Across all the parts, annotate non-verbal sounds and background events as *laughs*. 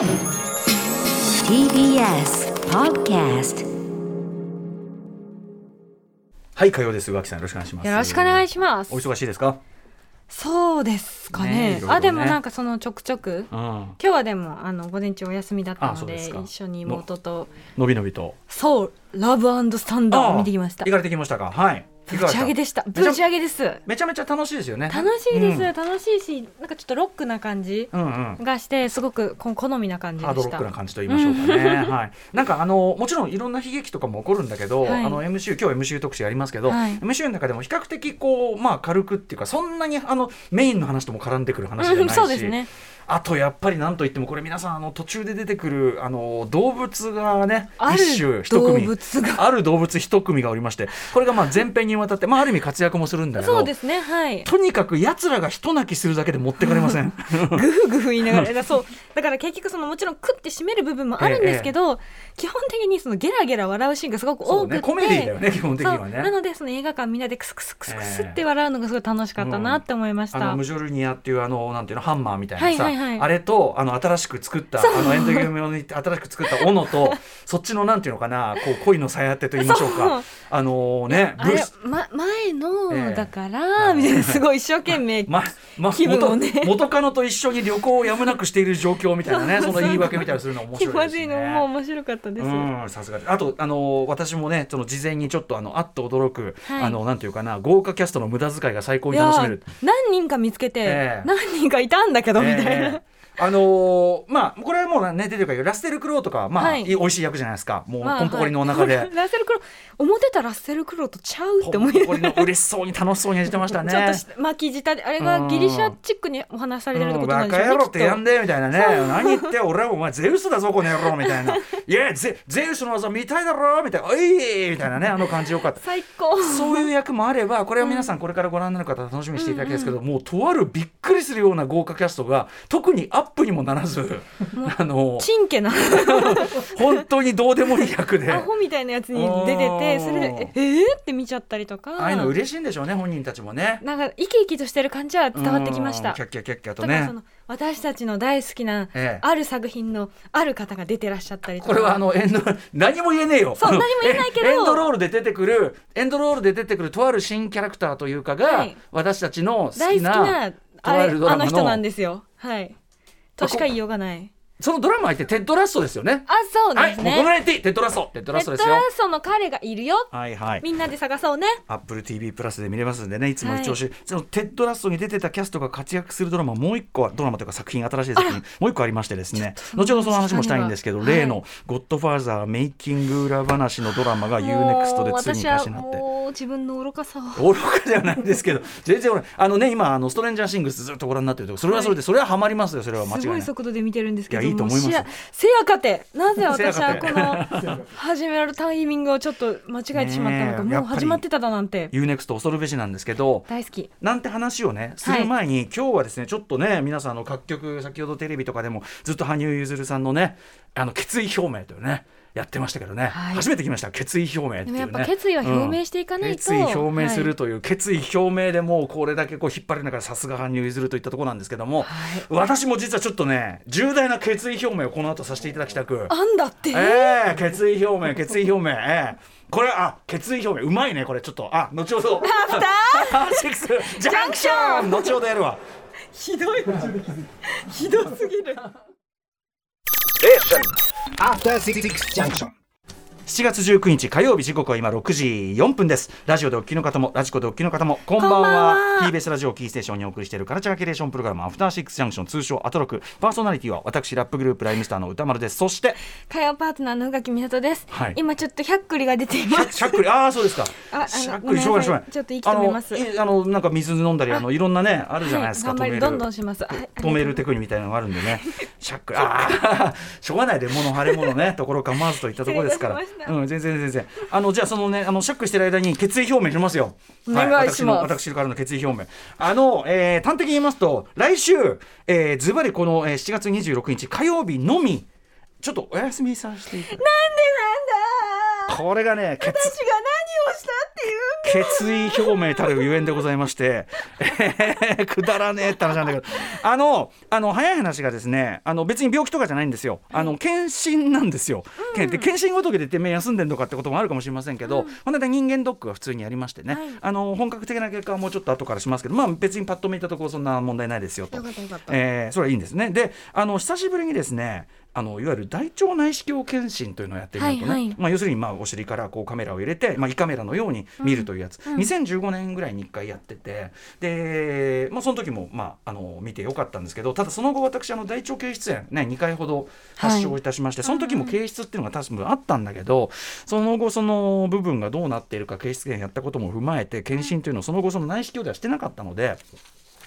TBS Podcast はい火曜です。浮気さんよろしくお願いします。よろしくお願いします。お忙しいですか？そうですかね。ねいろいろね。あでもなんかそのちょくちょく。うん。今日はでもあの午前中お休みだったので一緒に妹と。のびのびと。そうラブスタンダーを見てきました。行かれてきましたか。はいぶち上げでした。ぶち上げです。めちゃめちゃ楽しいですよね。楽しいです、うん。楽しいしなんかちょっとロックな感じうんうん。がしてすごくこ好みな感じでハードロッしたクな感じと言いましょうかね。*laughs* はい。なんかあのもちろんいろんな悲劇とかも起こるんだけど、はい。あの MCU 今日 MCU 特集やりますけど、はい。MCU の中でも比較的こうまあ軽くっていうかそんなにあのメインの話とも絡んでくる話じゃないし、うんそうですねあとやっぱりなんといってもこれ皆さんあの途中で出てくるあの動物がね一種一組。動物が。ある動物一組がおりましてこれがまあ前編にわたってまあある意味活躍もするんだけどそうですねはい。とにかく奴らが一泣きするだけで持ってかれません。*laughs* グフグフ言いながらだそう。だから結局そのもちろん食って締める部分もあるんですけど、基本的にそのゲラゲラ笑うシーンがすごく多くて、ねコメディだよね基本的にはねなのでその映画館みんなでクスクスクスクスって笑うのがすごい楽しかったなって思いました、あのムジョルニアっていうあのなんていうのハンマーみたいなさ、はいはいはいあれとあの新しく作ったあのエンドゲーム用に新しく作った斧と *laughs* そっちのなんていうのかなこう恋の鞘当てと言いましょうか。あのねあれブルース、ま、前の、ええ。だからみたいなすごい一生懸命、まま気分を元ね。元カノと一緒に旅行をやむなくしている状況みたいなね *laughs* その言い訳みたいなするの面気白いですまずいのもね。面白かったです、うん、さすが。あとあの私もねその事前にちょっとあのあっと驚く、はい。あのなんていうかな豪華キャストの無駄遣いが最高に楽しめる。何人か見つけて、ええ。何人かいたんだけど、みたいな。ええあのーまあこれはもうね出てるからラッセル・クロウとかはまあ、はい。い、美味しい役じゃないですか。もうまあポンポコリのお腹で、はい。*laughs* ラッセルクロウ思ってたラッセルクロウとちゃうってポ思いンポコリの嬉しそうに楽しそうに演じてましたね。*laughs* ちょっとし巻き舌であれがギリシャチックにお話しされてるってうんことなバカ野郎んでしょうね、ってやんでみたいなね。何言って俺はお前ゼウスだぞこの野郎みたいな。*laughs* いやゼゼウスの技見たいだろみたいな。おいみたいなねあの感じよかった。最高。そういう役もあればこれは皆さんこれからご覧になる方楽しみにしていただきたいですけど、もうとあるびっくりするような豪華キャストが特にアップにもならず *laughs* あのチンケな。*laughs* 本当にどうでもいい役で。*laughs* アホみたいなやつに出ててそれでええー、って見ちゃったりとか。ああいうの嬉しいんでしょうね本人たちもね。なんか生き生きとしてる感じは伝わってきました。うんキャッキャキャッキャとね。私たちの大好きな、ええ。ある作品のある方が出てらっしゃったりとか。これはあのエンド何も言えねえよ。そう何も言えないけど。エンドロールで出てくるエンドロールで出てくるとある新キャラクターというかが、はい。私たちの好大好ききなああの人なんですよ。はいとしか言いようがない。そのドラマ相手テッドラッソですよね。あそうはい、ですね、もうこのテッドラッソ。テッドラッソですよ。テッドラ。ソの彼がいるよ。はいはい。みんなで探そうね。アップル TV プラスで見れますんでね。いつも一押し、そのテッドラッソに出てたキャストが活躍するドラマもう一個はドラマというか作品新しい作品もう一個ありましてですね。後ほどその話もしたいんですけど、はい。例の「ゴッドファーザーメイキング裏話」のドラマが U-NEXT でついに開始になって。もう自分の愚かさを。*laughs* 愚かではないんですけど全然俺あのね今あのストレンジャーシングスずっとご覧になってるとそれはそれで、それはハマりますよ。それは間違いすない。ごい速度で見てるんですけどいやいいと思います。せやかてなぜ私はこの始めるタイミングをちょっと間違えてしまったのか、もう始まってただなんて。UNEXT 恐るべしなんですけど大好き。なんて話をねする前に、今日はですねちょっとね皆さんの各局先ほどテレビとかでもずっと羽生結弦さんのねあの決意表明というねやってましたけどね、はい。初めて聞きました。決意表明っていうね。でもやっぱ決意は表明していかないと。決意表明するという、決意表明でもうこれだけこう引っ張りながらさすが羽生結弦といったところなんですけども、私も実はちょっとね重大な決意表明をこの後させていただきたく。あんだって、ええ決意表明決意表明。ええ。これあ決意表明。うまいねこれちょっと。あ後ほど。アフターシックス。ジャンクション。後ほどやるわ。ひどい。ひどすぎる After Six Junction. 7月19日火曜日時刻は今6時4分です。ラジオでお聞きの方もラジコでお聞きの方もこんばんは。TBS ラジオキーステーションにお送りしているカルチャーキュレーションプログラムアフターシックスジャンクション通称アトロク。パーソナリティは私ラップグループライムスターの歌丸です。そして火曜パートナーの宇垣美里です、はい。今ちょっと百栗が出ています。しゃっくりああそうですか。あしゃっくりしょうがないしょうがない。ちょっと息止めます。あのいあのなんか水飲んだりあのいろんなねあるじゃないですか、はいどんどんします、はい、止めるテクニックみたいなのがあるんでね、しゃっくり、ああ、*laughs* しょうがないで、物晴れ物ね、ところ構わずといったところですから、うん、全然全然、あの、じゃあ、そのね、あの、しゃっくりしてる間に決意表明しますよ。お願いします。は私の、私からの決意表明。あの、えー端的に言いますと、来週、えー、ズバリこの、えー、7月26日火曜日のみ、ちょっとお休みさせていただきなんでなんだ。これがね、決私が何をしたっていう決意表明たるゆえんでございまして、え *laughs* ーくだらねえって話なんだけど。あのあの早い話がですねあの別に病気とかじゃないんですよ。あの検診なんですよ、で検診ごときでてめえ休んでんのかってこともあるかもしれませんけど、この間人間ドックが普通にやりましてね、はい。あの本格的な結果はもうちょっと後からしますけどまあ別にパッと見たところそんな問題ないですよと。よかったよかった。えーそれはいいんですね。であの久しぶりにですねあのいわゆる大腸内視鏡検診というのをやってみるとね、はいはい。まあ、要するにまあお尻からこうカメラを入れて、まあ、胃カメラのように見るというやつ、2015年ぐらいに1回やってて。で、まあ、その時も、まあ、あの見てよかったんですけどただその後私あの大腸憩室炎、ね、2回ほど発症いたしまして、その時も憩室っていうのが多分あったんだけどその後その部分がどうなっているか憩室炎やったことも踏まえて検診というのをその後その内視鏡ではしてなかったので。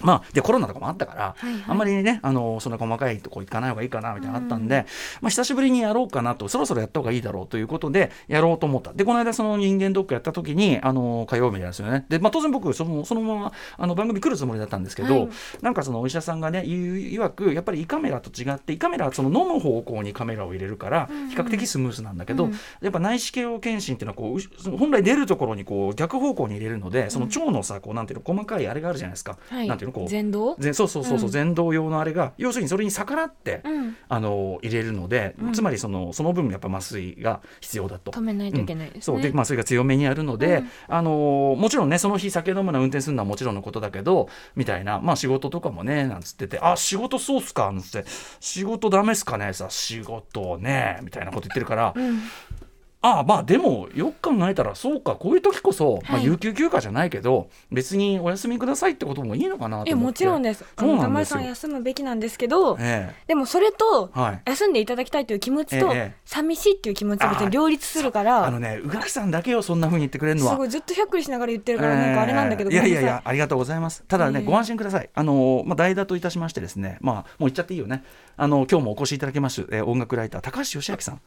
まあ、でコロナとかもあったから、はいはい。あんまりねあのそんな細かいとこ行かない方がいいかなみたいなのあったんで、まあ、久しぶりにやろうかなとそろそろやった方がいいだろうということでやろうと思った。でこの間その人間ドックやった時にあの火曜日なんですよね。で、まあ、当然僕そのそのままあの番組来るつもりだったんですけど、はい。なんかそのお医者さんがね言う曰くやっぱり胃カメラと違って胃カメラはその飲む方向にカメラを入れるから比較的スムーズなんだけど、やっぱ内視鏡検診っていうのはこう本来出るところにこう逆方向に入れるのでその腸のさこうなんていうの細かいあれがあるじゃないですか、はい。なんていうのこう。前動ぜそうそうそうそう、うん。前動用のあれが要するにそれに逆らって、うん。あの入れるので、うん。つまりそのその分やっぱ麻酔が必要だと。止めないといけないですね、そう。で麻酔が強めにやるので、うん。あのもちろんねその日酒飲むな運転するのはもちろんのことだけどみたいなまあ仕事とかもねなんつってて「あ仕事そうっすか」なんつって「仕事ダメっすかねさ仕事ね」みたいなこと言ってるから、うんああまあでもよく考えたらそうかこういう時こそ、まあ、はい有給休暇じゃないけど別にお休みくださいってこともいいのかなと思って。えもちろんです。あそうの玉井さなんですよ。ん休むべきなんですけど、えでもそれと休んでいただきたいという気持ちとええ寂しいっていう気持ちを別に両立するからあのね宇垣さんだけよそんな風に言ってくれるのはすごいずっとひゃっくりしながら言ってるからなんかあれなんだけど、えーいやいやいやありがとうございます。ただね、ええ。ご安心ください。あのまあ代打といたしましてですねまあもう言っちゃっていいよね。あの今日もお越しいただきます、えー音楽ライター高橋義明さん。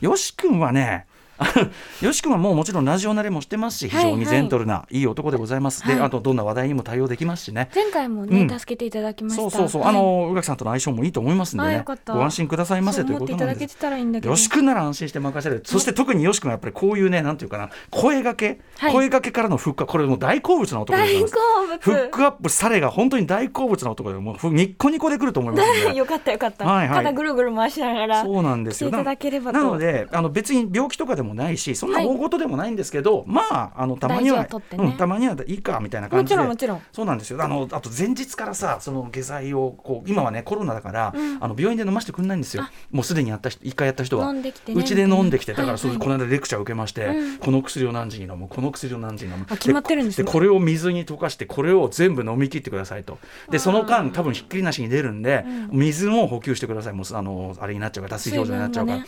よし君はね *laughs* よし君はもうもちろんラジオ慣れもしてますし非常にジェントルな、い、い男でございます、はい。であとどんな話題にも対応できますしね。前回もね、うん。助けていただきました。そうそうそう、はい。あの宇垣さんとの相性もいいと思いますんでね。ご安心くださいませということなんです。よし君なら安心して任せる。そして特によし君はやっぱりこういうねなんていうかな声がけ、はい。声がけからのフックこれもう大好物な男でござい大ます。好物。フックアップされが本当に大好物な男でもうふニッコニコでくると思います *laughs* よかったよかった、はいはい。ただぐるぐる回しながらそうなんですよ。いただければと。なのであの別に病気とかでもないしそんな大事でもないんですけど、まああのたまにはね。うん、たまにはいいかみたいな感もじで。ちろんもちろん。そうなんですよ。あのあと前日からさその下剤をこう今はねコロナだから、うん。あの病院で飲ませてくれないんですよ。あ。もうすでにやった人一回やった人は。うちで飲んできて。だからはいはい。この間レクチャー受けまして、うん。この薬を何時に飲む？この薬を何時に飲む？あ決まってるんですね。これを水に溶かしてこれを全部飲み切ってくださいと。でその間多分ひっきりなしに出るんで、水も補給してください。もうあのあれになっちゃうから脱水症状になっちゃうから。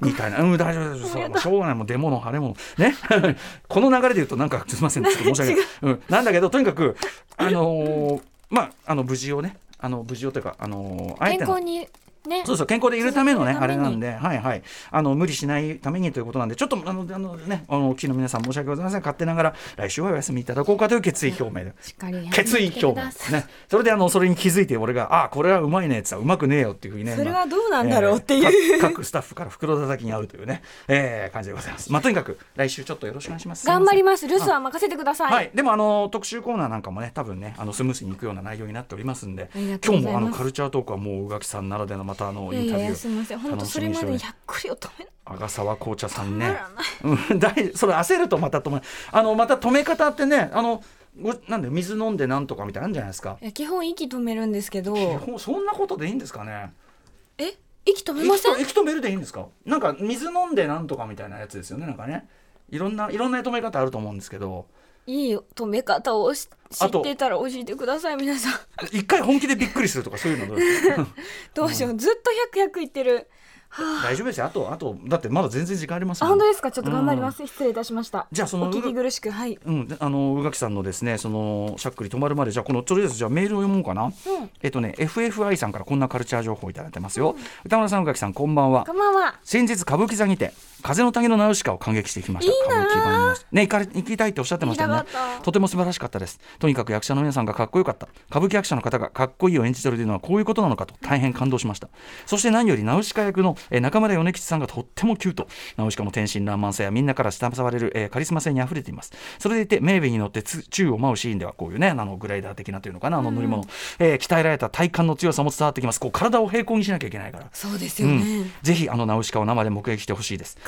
水みたいな、うん、大丈夫、大丈夫、しょうがない、もう出物、腫れ物、ね、*laughs* この流れで言うと、なんかすみません、ちょっと申し訳ない、うん、なんだけど、とにかく、あのーまあ、あの無事をね、あの無事をというか、あのーあえての。健康にね。そうそう健康でいるためのねあれなんで、はいはい、あの無理しないためにということなんでちょっとあのあのねあのお聞きの皆さん申し訳ございません。勝手ながら来週はお休みいただこうかという決意表明で。しっかり決意表明。ね、それであのそれに気づいて俺が「ああこれはうまいね」って言ったら「うまくねえよ」っていうふうにねそれまあはどうなんだろうっていう、えー各各スタッフから袋叩きに合うというね、えー感じでございます。まあとにかく来週ちょっとよろしくお願いします。頑張りまます留守は任せてください、はい、でもあの特集コーナーなんかもね多分ねあのスムーズにいくような内容になっておりますんで今日もあのカルチャートークはもう宇垣さんならではのまたあのインタビューやすみません本当楽それまでにしておりを止めない阿賀沢紅茶さんね止まらない。それ焦るとまた止めあのまた止め方ってねあのごなんで水飲んでなんとかみたいなんじゃないですか。いや基本息止めるんですけど基本そんなことでいいんですかね。え？息止めません？息止めるでいいんですか？なんか水飲んでなんとかみたいなやつですよね。なんかね。いろんないろんな止め方あると思うんですけど、いい止め方をし知ってたら教えてください皆さん。一回本気でびっくりするとかそういうのどう *laughs* しよう。ずっと100 100言ってる大丈夫ですよ。あとあとだってまだ全然時間あります本当ですか？ちょっと頑張ります、失礼いたしました。じゃあそのお聞き苦しくはい。うん、であの宇垣さんのですねそのしゃっくり止まるまで。じゃあこのとりあえずじゃあメールを読もうかな、えっとね FFI さんからこんなカルチャー情報をいただいてますよ、歌村さん宇垣さんこんばんは。こんばんは。先日歌舞伎座にて風の谷のナウシカを感激してきました。いいな歌舞伎版ね行かれ行きたいっておっしゃってましたよねとても素晴らしかったです。とにかく役者の皆さんがかっこよかった。歌舞伎役者の方がかっこいいを演じてるというのはこういうことなのかと大変感動しました。そして何よりナウシカ役の、えー中村米吉さんがとってもキュート。ナウシカの天真爛漫さやみんなから慕われる、えーカリスマ性にあふれています。それでいてメーベに乗ってつ宙を舞うシーンではこういうねあのグライダー的なというのかなあの乗り物、えー鍛えられた体幹の強さも伝わってきます。こう体を平行にしなきゃいけないから。そうですよね、うん、ぜひあのナウシカを生で目撃してほしいです。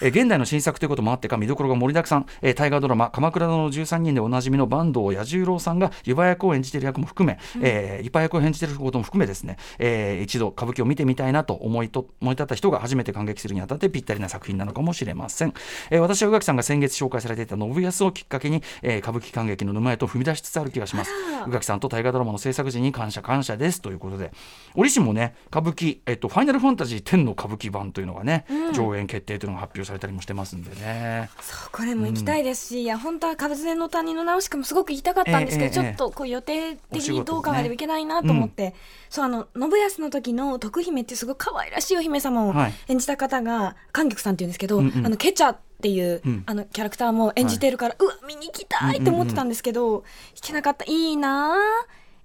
えー現代の新作ということもあってか見どころが盛りだくさん、えー大河ドラマ「鎌倉殿の13人」でおなじみの坂東彌十郎さんが湯葉役を演じている役も含め、えー、湯葉役を演じていることも含めですね、えー一度歌舞伎を見てみたいなと思いと思い立った人が初めて感激するにあたってぴったりな作品なのかもしれません、えー私は宇垣さんが先月紹介されていた信康をきっかけに、えー歌舞伎感激の沼へと踏み出しつつある気がします。宇垣さんと大河ドラマの制作時に感謝感謝ですということで折しもね歌舞伎、えっと、ファイナルファンタジー10の歌舞伎版というのがね、上演決定というのが発表されたりもしてますんでね。そうこれも行きたいですし、いや本当は風の谷の直しかもすごく行きたかったんですけど、ええええちょっとこう予定的にどう考えてもいけないなと思って、そうあの信康の時の徳姫ってすごい可愛らしいお姫様をはい。演じた方が観客さんっていうんですけど、あのケチャっていう、うん。あのキャラクターも演じてるから、うわ見に行きたいって思ってたんですけど、行けなかった。いいなあ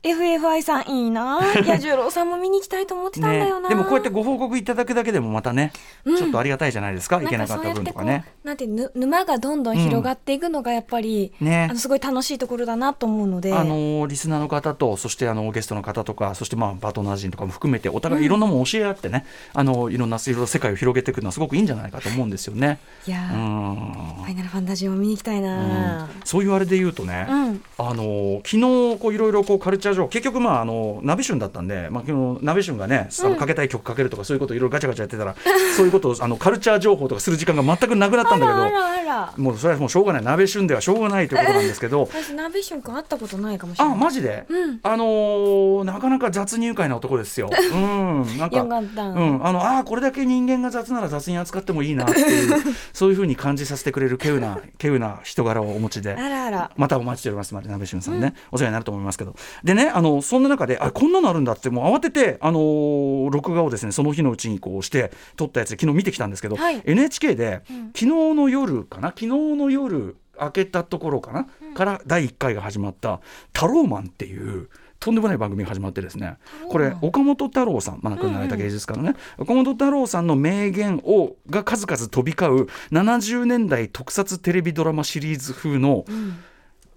FFI さんいいな。あ *laughs* 彌十郎さんも見に行きたいと思ってたんだよな、でもこうやってご報告いただくだけでもまたね、ちょっとありがたいじゃないですか、いけなかった分とかね。なんてぬ沼がどんどん広がっていくのがやっぱり、ね。あのすごい楽しいところだなと思うので、あのーリスナーの方とそしてあのゲストの方とかそしてまあパートナー陣とかも含めてお互いいろんなものを教え合ってね、あのいろんな世界を広げていくのはすごくいいんじゃないかと思うんですよね。いやうー、ん。ファイナルファンタジーも見に行きたいな、そういうあれで言うとね、うん。あの昨日こういろいろこうカルチャー上結局まああの鍋旬だったんで、まあ昨日鍋旬がね、あのかけたい曲かけるとかそういうことをいろいろガチャガチャやってたら、そういうことをあのカルチャー情報とかする時間が全くなくなったんだけど。もうそれはもうしょうがない。鍋旬ではしょうがないということなんですけど私鍋シュン君会ったことないかもしれあない。マジで、うん。あのーなかなか雑入会な男ですよ。うん。なんかうん、あのあーこれだけ人間が雑なら雑に扱ってもいいなっていう *laughs* そういうふうに感じさせてくれる稀有な稀有な人柄をお持ちで。あらあら。またお待ちしております。まで鍋俊さんね、お世話になると思いますけど。でねあのそんな中であこんなのあるんだってもう慌ててあのー録画をですねその日のうちにこうして撮ったやつで昨日見てきたんですけど、はい。NHK で、昨日の夜かな昨日の夜明けたところかな、から第1回が始まった「タローマン」っていう。とんでもない番組が始まってですねこれ岡本太郎さん、まあ、亡くなられた芸術家のね、岡本太郎さんの名言をが数々飛び交う70年代特撮テレビドラマシリーズ風の、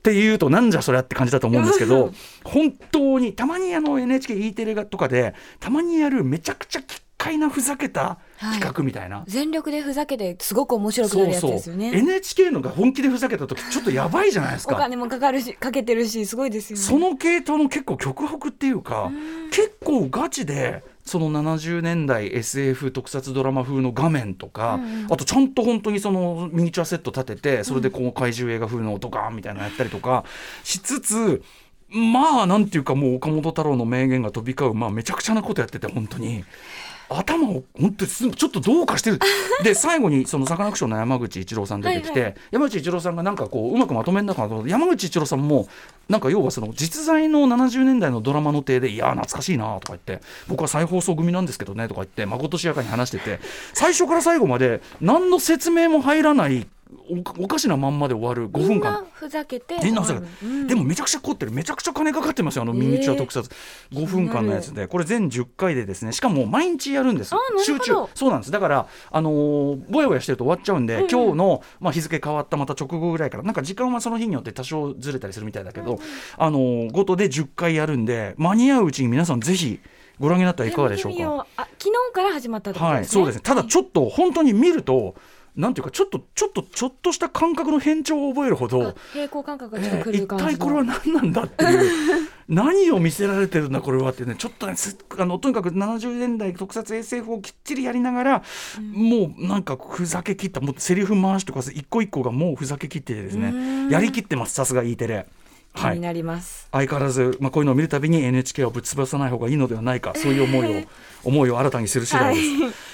っていうとなんじゃそりゃって感じだと思うんですけど本当にたまにあの NHKE テレとかでたまにやるめちゃくちゃ奇怪なふざけた企画みたいな。全力でふざけてすごく面白くなるやつですよね。NHK のが本気でふざけた時ちょっとやばいじゃないですか。*laughs* お金もかかるしかけてるしすごいですよね。その系統の結構極北っていうか結構ガチでその70年代 SF 特撮ドラマ風の画面とか、あとちゃんと本当にそのミニチュアセット立ててそれでこう怪獣映画風のドカーンみたいなのやったりとかしつつまあなんていうかもう岡本太郎の名言が飛び交うまあめちゃくちゃなことやってて本当に。頭を本当にすちょっとどうかしてる。*laughs* で最後にそのサカナクションの山口一郎さん出てきて、はい山口一郎さんがなんかこううまくまとめんだかなと思って山口一郎さんもなんか要はその実在の70年代のドラマの体で「いやー懐かしいな」とか言って「僕は再放送組なんですけどね」とか言ってまことしやかに話してて最初から最後まで何の説明も入らないおおかしなまんまで終わる5分間。ふざけてみんなふざけて。うん。でもめちゃくちゃ凝ってる。めちゃくちゃ金かかってますよあのミニチュア特撮、5分間のやつで。これ全10回でですねしかも毎日やるんです集中。そうなんです。だからあのーぼやぼやしてると終わっちゃうんで、今日の、まあ、日付変わったまた直後ぐらいから。なんか時間はその日によって多少ずれたりするみたいだけど、あのーごとで10回やるんで間に合ううちに皆さんぜひご覧になったらいかがでしょうか。昨日から始まったってことはい、そうですね。ただちょっと本当に見ると、なんていうかちょっとちょっとちょっとした感覚の変調を覚えるほどあ。平行感覚がちょっとえー一くる感じの体これは何なんだっていう *laughs* 何を見せられてるんだこれはってねちょっとねすあのとにかく70年代特撮 SF をきっちりやりながら、もうなんかふざけきったもうセリフ回しとか一個一個がもうふざけきっててですねやりきってますさすが E テレ。はい。気になります、相変わらず、まあ、こういうのを見るたびに NHK をぶっ潰さない方がいいのではないかそういう思いを思いを新たにする次第です。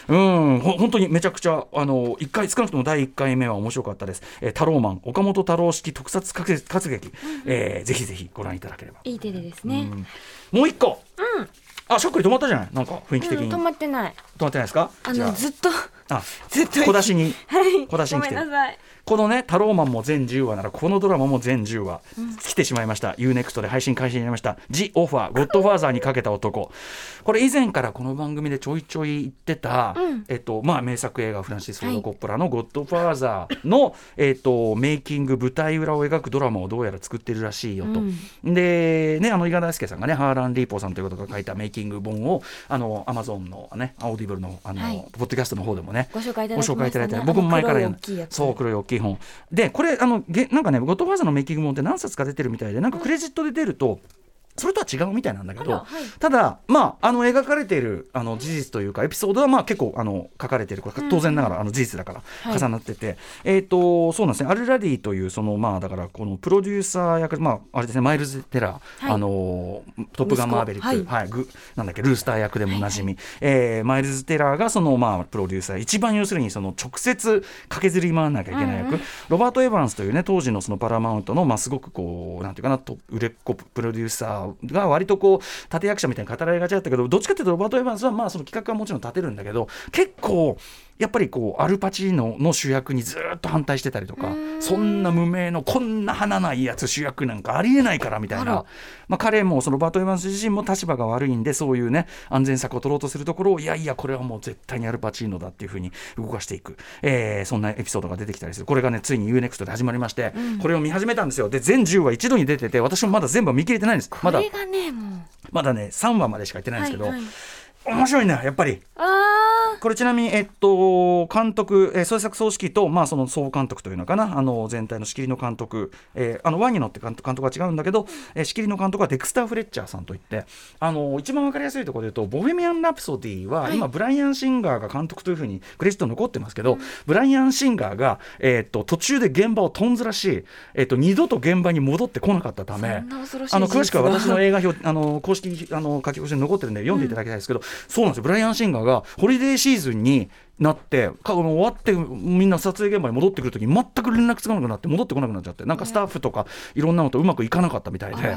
うん。ほ本当にめちゃくちゃあの一回少なくとも第1回目は面白かったです。えー、タローマン岡本太郎式特撮活活劇、えーぜひぜひご覧いただければ。いい手でですね、もう一個、あしゃっくり止まったじゃない？なんか雰囲気的に、うん止まってない。止まってないですか？あのずっとあずっと小出しに。*laughs* はい。小出しに来て。るごめんなさいこのねタローマンも全10話ならこのドラマも全10話、来てしまいました。UNEXT で配信開始になりました「ジ・オファーゴッドファーザーにかけた男」これ以前からこの番組でちょいちょい言ってた、うん。えっとまあ、名作映画フランシス・フォード・コッポラの「ゴッドファーザーの」えっとメイキング舞台裏を描くドラマをどうやら作ってるらしいよと。でねあの伊賀大輔さんがねハーラン・リーポーさんということが書いたメイキング本をあのアマゾンのねアオディブルのあの、はい。ポッドキャストの方でもねご紹介いたごだいて、僕も前から言うあの黒い大きいやつ。そう黒い大きい基本。でこれあのげなんかね「ゴッドファーザーのメイキング本って何冊か出てるみたいでなんかクレジットで出ると、それとは違うみたいなんだけど、はい。ただ、まあ、あの描かれているあの事実というかエピソードはまあ結構あの書かれている。これ当然ながらあの事実だからはい。重なってて、えっ、とそうなんですね。アルラディというそのまあだからこのプロデューサー役まああれですねマイルズ・テラー、はい。あのトップガンマーベリック、はいグなんだっけルースター役でもおなじみ、えーマイルズ・テラーがそのまあプロデューサー一番要するにその直接駆けずり回らなきゃいけない役、ロバート・エヴァンスというね当時のそのパラマウントのまあすごくこうなんていうかなと売れっ子プロデューサーが割とこう立役者みたいに語られがちだったけどどっちかっていうとロバート・エヴァンスはまあその企画はもちろん立てるんだけど結構やっぱりこうアルパチーノの主役にずっと反対してたりとかそんな無名のこんな花ないやつ主役なんかありえないからみたいな。まあ、彼もそのロバート・エヴァンス自身も立場が悪いんでそういうね安全策を取ろうとするところをいやいやこれはもう絶対にアルパチーノだっていうふうに動かしていく、えーそんなエピソードが出てきたりする。これがねついに UNEXT で始まりまして、これを見始めたんですよ。で全10話一度に出てて私もまだ全部は見切れてないんです。まだこれがねもまだね3話までしか言ってないんですけど、はいはい。面白いねやっぱり。うあこれちなみに、えっと、監督、えー、創作総指揮と、まあ、その総監督というのかな、あの全体の仕切りの監督、えーあのワニノって監督監督は違うんだけど、えー仕切りの監督はデクスター・フレッチャーさんといって、あの一番わかりやすいところで言うと、ボヘミアン・ラプソディは、今、ブライアン・シンガーが監督というふうにクレジット残ってますけど、ブライアン・シンガーが、えっと途中で現場をとんずらし、えっと二度と現場に戻ってこなかったためあの詳しくは私の映画表あの公式あの書き起こしに残ってるんで読んでいただきたいですけど、そうなんですよ。ブライアン・シンガーがホリデーシーズンになってか終わってみんな撮影現場に戻ってくるときに全く連絡つかなくなって戻ってこなくなっちゃってなんかスタッフとかいろんなのとうまくいかなかったみたいで。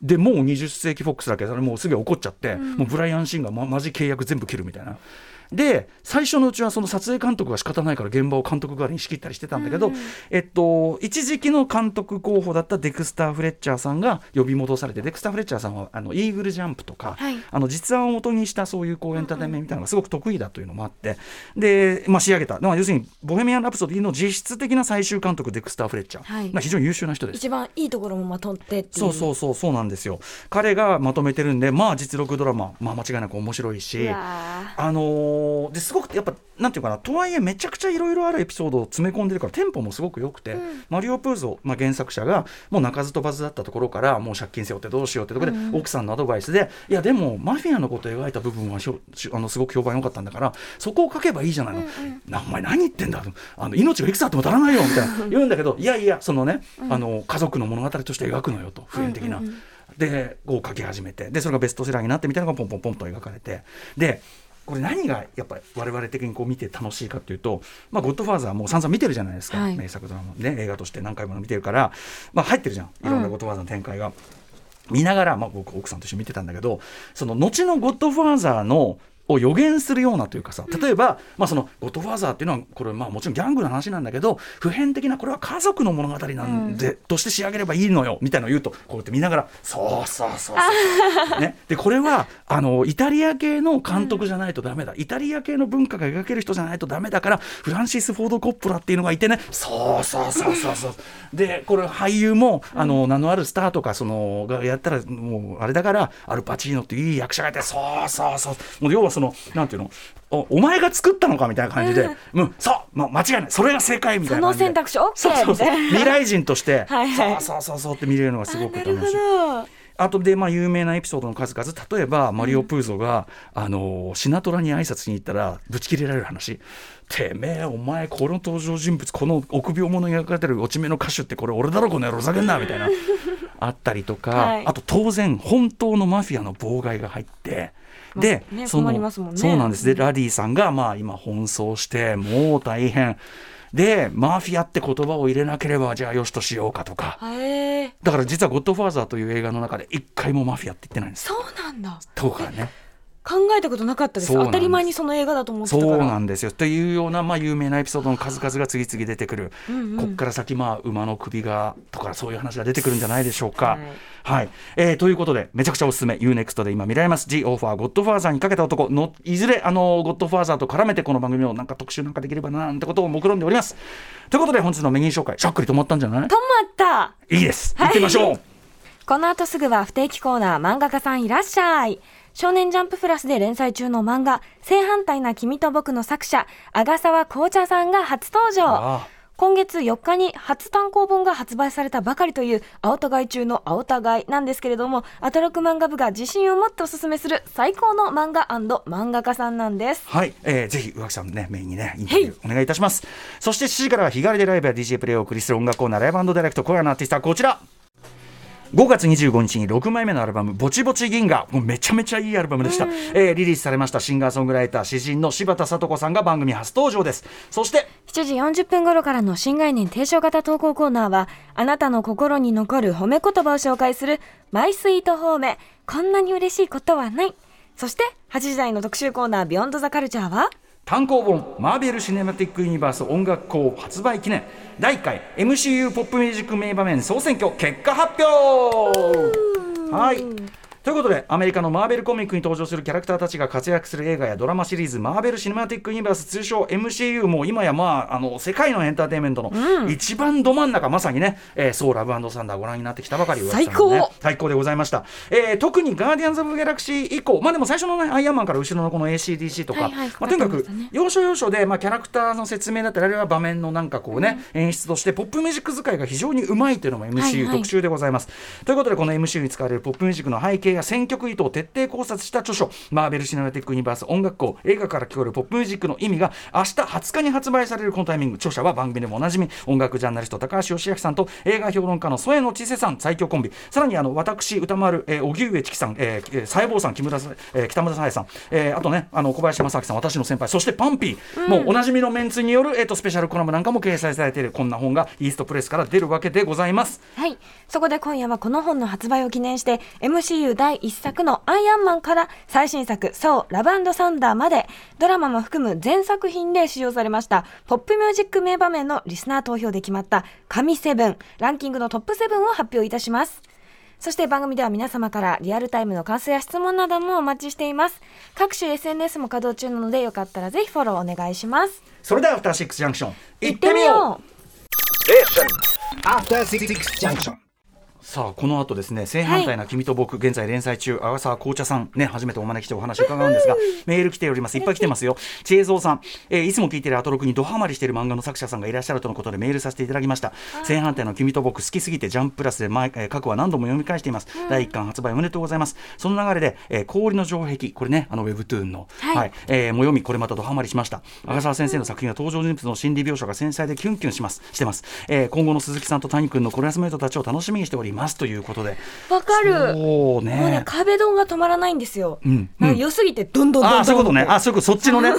でもう20世紀フォックスだけどそれもうすぐ怒っちゃって、もうブライアン・シンがまマジ契約全部切るみたいな。で最初のうちはその撮影監督が仕方ないから現場を監督代わりに仕切ったりしてたんだけど、えっと、一時期の監督候補だったデクスター・フレッチャーさんが呼び戻されてデクスター・フレッチャーさんはあのイーグルジャンプとか、はい。あの実話を元にしたそういうこうエンターテインメントみたいなのがすごく得意だというのもあってで、まあ、仕上げた、まあ、要するに「ボヘミアン・ラプソディ」の実質的な最終監督デクスター・フレッチャー、はい。まあ、非常に優秀な人です。一番いいところもまとってっていう。そうそうそうそうなんですよ。彼がまとめてるんでまあ実録ドラマ、まあ、間違いなく面白いしあのーですごくやっぱなんていうかなとはいえめちゃくちゃいろいろあるエピソードを詰め込んでるからテンポもすごく良くて、マリオ・プーゾ、まあ、原作者がもう鳴かず飛ばずだったところからもう借金背負ってどうしようってところで、奥さんのアドバイスでいやでもマフィアのことを描いた部分はしょしあのすごく評判良かったんだからそこを書けばいいじゃないの、なお前何言ってんだあの命がいくつあっても足らないよみたいな。言うんだけどいやいやそのね、あの家族の物語として描くのよと普遍的な。でこう書き始めてでそれがベストセラーになってみたいなのがポンポンポンと描かれて。でこれ何がやっぱり我々的にこう見て楽しいかっていうと「まあ、ゴッドファーザー」もう散々見てるじゃないですか、はい。名作ドラマね映画として何回も見てるから、まあ、入ってるじゃん。いろんなゴッドファーザーの展開が。見ながら、まあ、僕奥さんと一緒に見てたんだけどその後の「ゴッドファーザーの」を予言するようなというかさ例えば、まあ、そのゴッドファーザーっていうのはこれまあもちろんギャングの話なんだけど普遍的なこれは家族の物語なんで、として仕上げればいいのよみたいなのを言うとこうやって見ながらそうそうそうそう、*laughs* ね、でこれはあのイタリア系の監督じゃないとダメだ、イタリア系の文化が描ける人じゃないとダメだからフランシス・フォード・コッポラっていうのがいてね。そうそうそうそうそう。*laughs* でこれ俳優もあの名のあるスターとかそのがやったらもうあれだからアルパチーノっていういい役者がいてそうそうそう。もう要はそのなんていうのおお前が作ったのかみたいな感じで、うん、そう、ま、間違いない。それが正解みたいな感じで。その選択肢 OK そうそうそう。未来人として *laughs* はいはい。そうそうそうそうって見れるのがすごく楽しい。なるほ。ど。あとで、まあ、有名なエピソードの数々。例えばマリオ・プーゾが、あのシナトラに挨拶に行ったらぶち切れられる話。てめえお前この登場人物この臆病者に描かれてる落ち目の歌手ってこれ俺だろこの野郎ふざけんなみたいな。*laughs* あったりとか、はい。あと当然本当のマフィアの妨害が入って。で、ねその困りますもんね。そうなんです。でラディさんがまあ今奔走してもう大変。でマフィアって言葉を入れなければじゃあよしとしようかとか。だから実は「ゴッドファーザー」という映画の中で一回もマフィアって言ってないんです。そうなんだ。とかね考えたことなかったです。当たり前にその映画だと思ってたから。そうなんですよ。というような、まあ、有名なエピソードの数々が次々出てくる、こっから先、まあ、馬の首がとかそういう話が出てくるんじゃないでしょうか。はい。えーということでめちゃくちゃおすすめ。UNEXT で今見られます。G オファーゴッドファーザーにかけた男。のいずれあのゴッドファーザーと絡めてこの番組をなんか特集なんかできればななんてことを目論んでおります。ということで本日のメニュー紹介しゃっくり止まったんじゃない？止まった。いいです。行ってみましょう、この後すぐは不定期コーナー漫画家さんいらっしゃい少年ジャンププラスで連載中の漫画正反対な君と僕の作者阿賀沢紅茶さんが初登場。今月4日に初単行本が発売されたばかりという青互い中の青互いなんですけれどもアトロク漫画部が自信を持っておすすめする最高の漫画漫画家さんなんです。はい、えー、ぜひ宇垣さんねメインにねインタビューお願いいたします。そして7時からは日帰りでライブや DJ プレイをお送りする音楽コーナーライブディレクト今夜のアーティストはこちら5月25日に6枚目のアルバム「ぼちぼち銀河」もうめちゃめちゃいいアルバムでした、えーリリースされましたシンガーソングライター詩人の柴田聡子さんが番組初登場です。そして7時40分頃からの新概念提唱型投稿コーナーは、あなたの心に残る褒め言葉を紹介する、マイスイート褒め、こんなに嬉しいことはない。そして、8時台の特集コーナー、ビヨンドザカルチャーは、単行本「マーベル・シネマティック・ユニバース音楽校」発売記念。第1回 MCU ポップミュージック名場面総選挙結果発表。はいということでアメリカのマーベルコミックに登場するキャラクターたちが活躍する映画やドラマシリーズマーベル・シネマティック・ユニバース通称 MCU も今やまああの世界のエンターテインメントの一番ど真ん中、まさにね、えー、そうラブサンダーご覧になってきたばかり最高。最高でございました、えー特にガーディアンズ・オブ・ギャラクシー以降まあでも最初の、ね、アイアンマンから後ろのこの ACDC とか、はいはいまあ、とにかく要所要所で、まあ、キャラクターの説明だったりあるいは場面のなんかこうね、演出としてポップミュージック使いが非常にうまいというのもはい MCU はい。特集でございます。ということでこの MCU に使われるポップミュージックの背景や選曲意図を徹底考察した著書「マーベル・シネマティック・ユニバース音楽校映画から聞こえるポップミュージックの意味」が明日20日に発売されるこのタイミング著者は番組でもおなじみ音楽ジャーナリスト高橋義明さんと映画評論家の添野千世さん最強コンビさらにあの私歌丸、えー、荻上チキさん、えーえー、細胞さん木村さ、えー、北村沙耶さん、えー、あとねあの小林正明さん私の先輩そしてパンピー、もうおなじみのメンツによる、えー、とスペシャルコラムなんかも掲載されているこんな本がイーストプレスから出るわけでございます。はい。そこで今夜はこの本の発売を記念して、MCU 第1作のアイアンマンから最新作、そう、ラブサンダーまで、ドラマも含む全作品で使用されました、ポップミュージック名場面のリスナー投票で決まった、神セブン、ランキングのトップ7を発表いたします。そして番組では皆様からリアルタイムの感想や質問などもお待ちしています。各種 SNS も稼働中なのでよかったらぜひフォローお願いします。それではアフターシックスジャンクション行行ってみよう After Six Junction. さあこの後ですね正反対な君と僕、現在連載中阿沢紅茶さんね初めてお招きしてお話を伺うんですがメール来ております。いっぱい来てますよ。知恵蔵さん、えーいつも聞いているアトロクにドハマりしている漫画の作者さんがいらっしゃるとのことでメールさせていただきました。正反対の君と僕好きすぎてジャンププラスで前、えー過去は何度も読み返しています、第1巻発売おめでとうございます。その流れで、えー氷の城壁これねあのウェブトゥーンの、はい。えーもう読みこれまたドハマりしました。阿沢先生の作品は登場人物の心理描写が繊細でキュンキュンします。してます、えー今後の鈴木さんと谷君のクラスメートたちを楽しみにしておりますということで。わかる。そうもうねね、壁ドンが止まらないんですよ。うんなんか良すぎて、どんどんどんどん。ああそういうことね。あそういうことそっちのね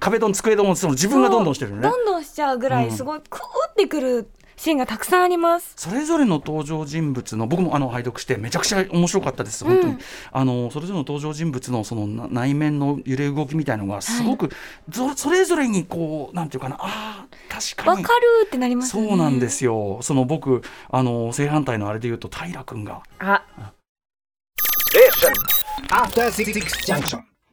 壁ドン机ドンその自分がどんどんしてるのね。どんどんしちゃうぐらい、すごい、クーってくるシーンがたくさんあります。それぞれの登場人物の僕もあの拝読してめちゃくちゃ面白かったです本当に、あのそれぞれの登場人物のそのな内面の揺れ動きみたいのがすごく、そそれぞれにこうなんていうかなあー確かにわかるってなりますよね。そうなんで。すよその僕あの正反対のあれで言うと平君があ、After Six Junction.